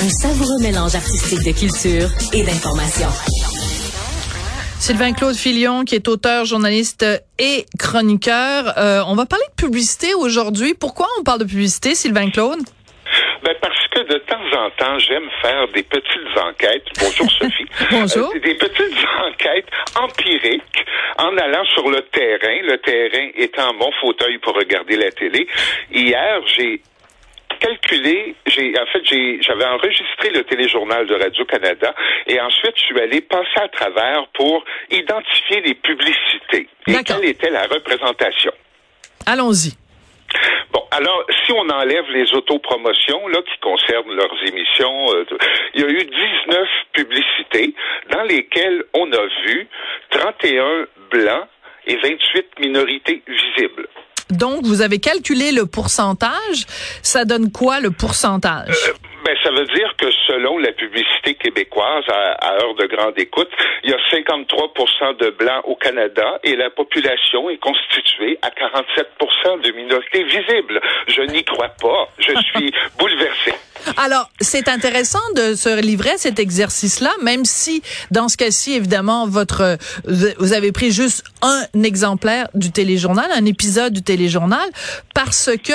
Un savoureux mélange artistique de culture et d'information. Sylvain Claude Filion, qui est auteur, journaliste et chroniqueur. Euh, on va parler de publicité aujourd'hui. Pourquoi on parle de publicité, Sylvain Claude? Ben parce que de temps en temps, j'aime faire des petites enquêtes. Bonjour Sophie. Bonjour. Euh, des petites enquêtes empiriques en allant sur le terrain, le terrain étant mon fauteuil pour regarder la télé. Hier, j'ai calculé, j'ai en fait j'ai j'avais enregistré le téléjournal de Radio Canada et ensuite je suis allé passer à travers pour identifier les publicités et quelle était la représentation. Allons-y. Bon, alors, si on enlève les autopromotions là, qui concernent leurs émissions, euh, il y a eu 19 publicités dans lesquelles on a vu 31 blancs et 28 minorités visibles. Donc, vous avez calculé le pourcentage. Ça donne quoi le pourcentage? Euh, ben, ça veut dire que selon la publicité québécoise à, heure de grande écoute, il y a 53 de blancs au Canada et la population est constituée à 47 de minorités visibles. Je n'y crois pas. Je suis bouleversé. Alors, c'est intéressant de se livrer à cet exercice-là, même si, dans ce cas-ci, évidemment, votre, vous avez pris juste un exemplaire du téléjournal, un épisode du téléjournal, parce que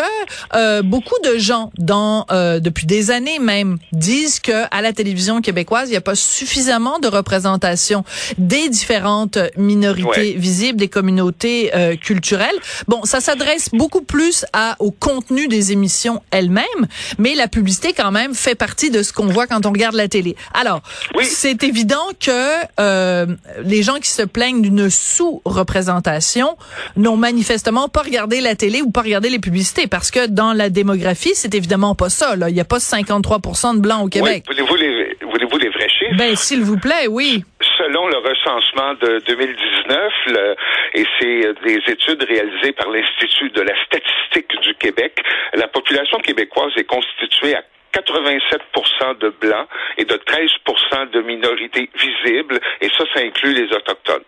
euh, beaucoup de gens, dans, euh, depuis des années même, disent que à la télévision québécoise, il n'y a pas suffisamment de représentation des différentes minorités visibles, des communautés euh, culturelles. Bon, ça s'adresse beaucoup plus à, au contenu des émissions elles-mêmes, mais la publicité, quand même, fait partie de ce qu'on voit quand on regarde la télé. Alors, c'est évident que euh, les gens qui se plaignent d'une sous-représentation n'ont manifestement pas regardé la télé ou pas regardé les publicités, parce que dans la démographie, c'est évidemment pas ça. Là. Il n'y a pas 53 de blancs au Québec. Oui. Les, voulez-vous les vrais chiffres? Ben, s'il vous plaît, oui selon le recensement de 2019, et c'est des études réalisées par l'Institut de la statistique du Québec, la population québécoise est constituée à 87% de blancs et de 13% de minorités visibles, et ça, ça inclut les Autochtones.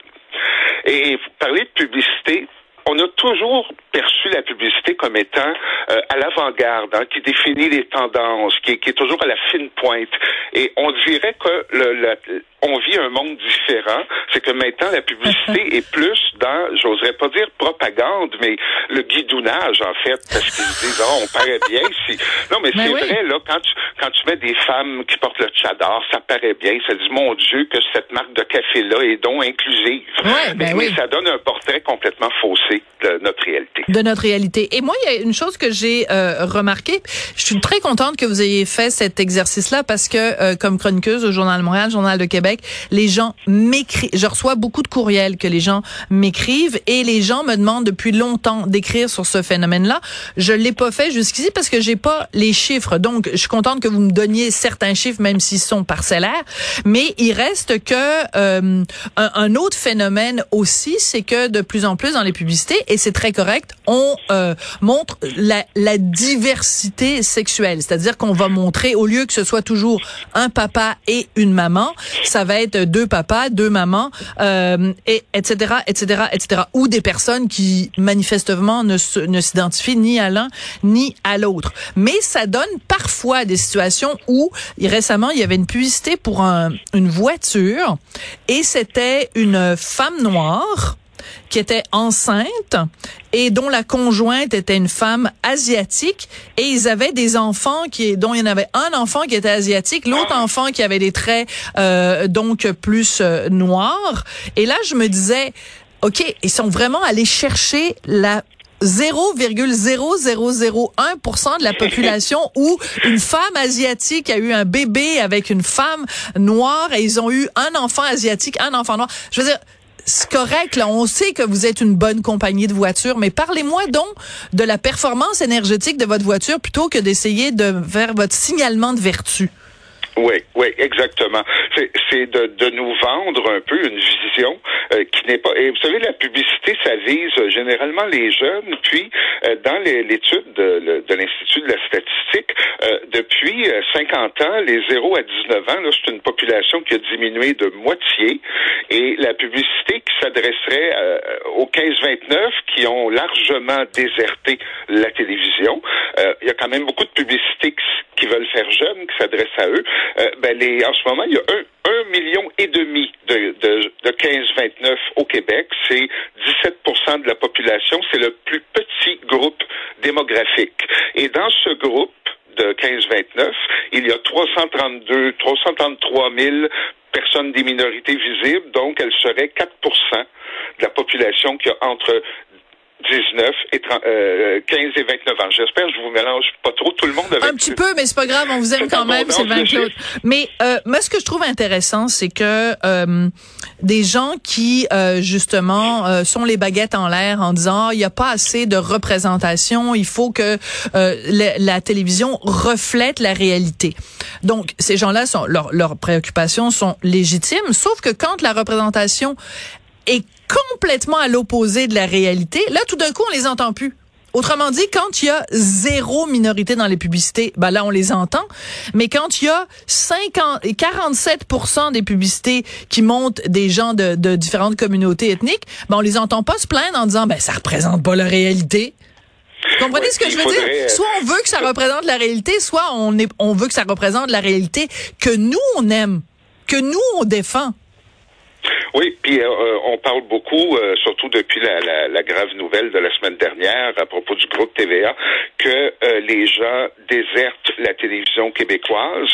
Et vous parlez de publicité, on a toujours perçu la publicité comme étant euh, à l'avant-garde, hein, qui définit les tendances, qui est, qui est, toujours à la fine pointe. Et on dirait que le, le, on vit un monde différent. C'est que maintenant, la publicité est plus dans, j'oserais pas dire propagande, mais le guidounage, en fait, parce qu'ils disent, oh, on paraît bien si. Non, mais, c'est vrai, là, quand tu, quand tu mets des femmes qui portent le tchadar, ça paraît bien. Ça dit, mon Dieu, que cette marque de café-là est donc inclusive. Ben mais, ça donne un portrait complètement faussé de notre réalité. De notre réalité. Et moi, il y a une chose que j'ai euh, remarqué. Je suis très contente que vous ayez fait cet exercice-là parce que, euh, comme chroniqueuse au Journal de Montréal, Journal de Québec, les gens m'écrivent. Je reçois beaucoup de courriels que les gens m'écrivent et les gens me demandent depuis longtemps d'écrire sur ce phénomène-là. Je l'ai pas fait jusqu'ici parce que j'ai pas les chiffres. Donc, je suis contente que vous me donniez certains chiffres, même s'ils sont parcellaires. Mais il reste que euh, un, autre phénomène aussi, c'est que de plus en plus dans les publicités, et c'est très correct, on euh, montre la, la diversité sexuelle. C'est-à-dire qu'on va montrer, au lieu que ce soit toujours un papa et une maman, ça va être deux papas, deux mamans, euh, et etc., etc., etc. Ou des personnes qui manifestement ne, ne s'identifient ni à l'un ni à l'autre. Mais ça donne parfois des situations où récemment il y avait une publicité pour un, une voiture et c'était une femme noire qui était enceinte et dont la conjointe était une femme asiatique. Et ils avaient des enfants qui dont il y en avait un enfant qui était asiatique, l'autre enfant qui avait des traits euh, donc plus euh, noirs. Et là je me disais OK, ils sont vraiment allés chercher la 0,0001% de la population où une femme asiatique a eu un bébé avec une femme noire et ils ont eu un enfant asiatique, un enfant noir. Je veux dire, c'est correct, là, on sait que vous êtes une bonne compagnie de voitures, mais parlez-moi donc de la performance énergétique de votre voiture plutôt que d'essayer de faire votre signalement de vertu. Oui, oui, exactement. C'est de, de nous vendre un peu une vision euh, qui n'est pas. Et vous savez, la publicité, ça vise généralement les jeunes. Puis, euh, dans l'étude de, de l'Institut de la statistique, euh, depuis 50 ans, les 0 à 19 ans, c'est une population qui a diminué de moitié. Et la publicité qui s'adresserait aux 15-29 qui ont largement déserté la télévision, il y a quand même beaucoup de publicités qui veulent faire jeunes, qui s'adressent à eux. Euh, ben les, en ce moment, il y a un, million et demi de, de, de 15-29 au Québec. C'est 17% de la population. C'est le plus petit groupe démographique. Et dans ce groupe de 15-29, il y a 332, 333 000 personnes des minorités visibles, donc elles seraient 4% de la population qui a entre 19 et 15 euh, et 29 ans. J'espère que je vous mélange pas trop tout le monde avec Un petit peu, mais c'est pas grave, on vous aime quand même, Sylvain Claude. Mais euh, moi, ce que je trouve intéressant, c'est que euh, des gens qui, euh, justement, euh, sont les baguettes en l'air en disant, il n'y a pas assez de représentation, il faut que la, la, télévision reflète la réalité. Donc, ces gens-là, sont leurs préoccupations sont légitimes, sauf que quand la représentation est complètement à l'opposé de la réalité, là, tout d'un coup, on les entend plus. Autrement dit, quand il y a zéro minorité dans les publicités, ben là, on les entend. Mais quand il y a 50, 47 des publicités qui montent des gens de, de différentes communautés ethniques, ben on les entend pas se plaindre en disant, ben ça représente pas la réalité. Vous comprenez ce que je veux dire? Euh, soit on veut que ça représente la réalité, soit on, est, on veut que ça représente la réalité que nous, on aime, que nous, on défend. Oui, puis euh, euh, on parle beaucoup, euh, surtout depuis la, la, grave nouvelle de la semaine dernière à propos du groupe TVA, que les gens désertent la télévision québécoise.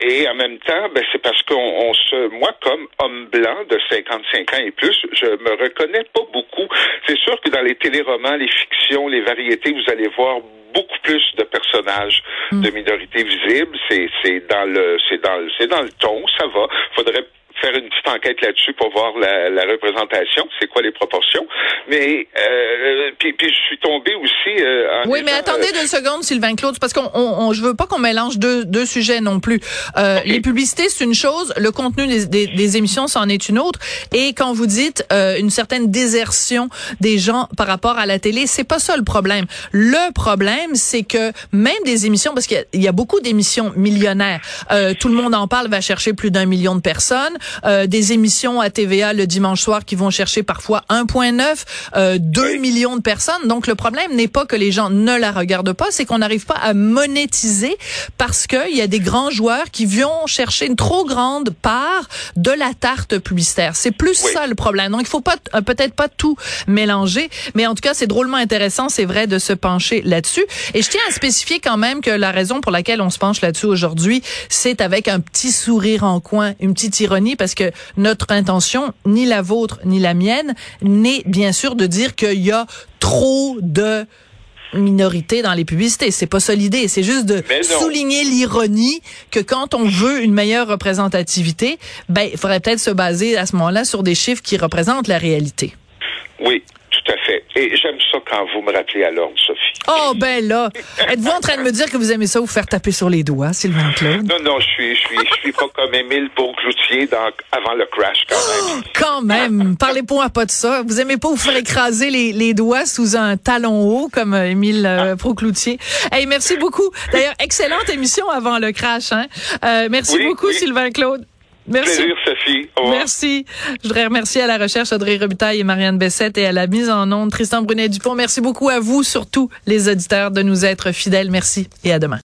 et en même temps, ben, c'est parce qu'on se, moi comme homme blanc de 55 ans et plus, je me reconnais pas beaucoup. C'est sûr que dans les téléromans, les fictions, les variétés, vous allez voir beaucoup plus de personnages de mm. minorités visibles. C'est c'est dans le c'est dans c'est dans le ton, ça va. Faudrait faire une petite enquête là-dessus pour voir la, la représentation, c'est quoi les proportions. Mais euh, puis, puis je suis tombé aussi. Euh, oui, mais attendez euh, deux secondes, Sylvain Claude, parce qu'on on, je veux pas qu'on mélange deux, deux sujets non plus. Euh, Les publicités, c'est une chose, le contenu des, des, des émissions, c'en est une autre. Et quand vous dites euh, une certaine désertion des gens par rapport à la télé, c'est pas ça le problème. Le problème, c'est que même des émissions, parce qu'il y, y, a beaucoup d'émissions millionnaires, euh, tout le monde en parle, va chercher plus d'un million de personnes. Euh, des émissions à TVA le dimanche soir qui vont chercher parfois 1.9, euh, 2 millions de personnes. Donc le problème n'est pas que les gens ne la regardent pas, c'est qu'on n'arrive pas à monétiser parce qu'il y a des grands joueurs qui vont chercher une trop grande part de la tarte publicitaire. C'est plus ça le problème. Donc il faut pas euh, peut-être pas tout mélanger, mais en tout cas c'est drôlement intéressant, c'est vrai de se pencher là-dessus. Et je tiens à spécifier quand même que la raison pour laquelle on se penche là-dessus aujourd'hui, c'est avec un petit sourire en coin, une petite ironie parce que notre intention, ni la vôtre ni la mienne, n'est bien sûr de dire qu'il y a trop de minorités dans les publicités. C'est pas ça l'idée. C'est juste de souligner l'ironie que quand on veut une meilleure représentativité, ben, il faudrait peut-être se baser à ce moment-là sur des chiffres qui représentent la réalité. À fait. Et j'aime ça quand vous me rappelez à l'ordre, Sophie. Oh, ben là, êtes-vous en train de me dire que vous aimez ça vous faire taper sur les doigts, Sylvain Claude? Non, non, je suis, je suis, je suis pas comme Émile Beaucloutier dans, avant le crash, quand même. Oh, quand même! Parlez-moi pas de ça. Vous aimez pas vous faire écraser les, les doigts sous un talon haut, comme euh, Émile euh, Procloutier. Hey, merci beaucoup. D'ailleurs, excellente émission avant le crash, hein? Euh, merci beaucoup, Sylvain Claude. Merci. Plaisir, Sophie. Merci. Je voudrais remercier à la recherche Audrey Robitaille et Marianne Bessette et à la mise en onde Tristan Brunet-Dupont. Merci beaucoup à vous, surtout les auditeurs, de nous être fidèles. Merci et à demain.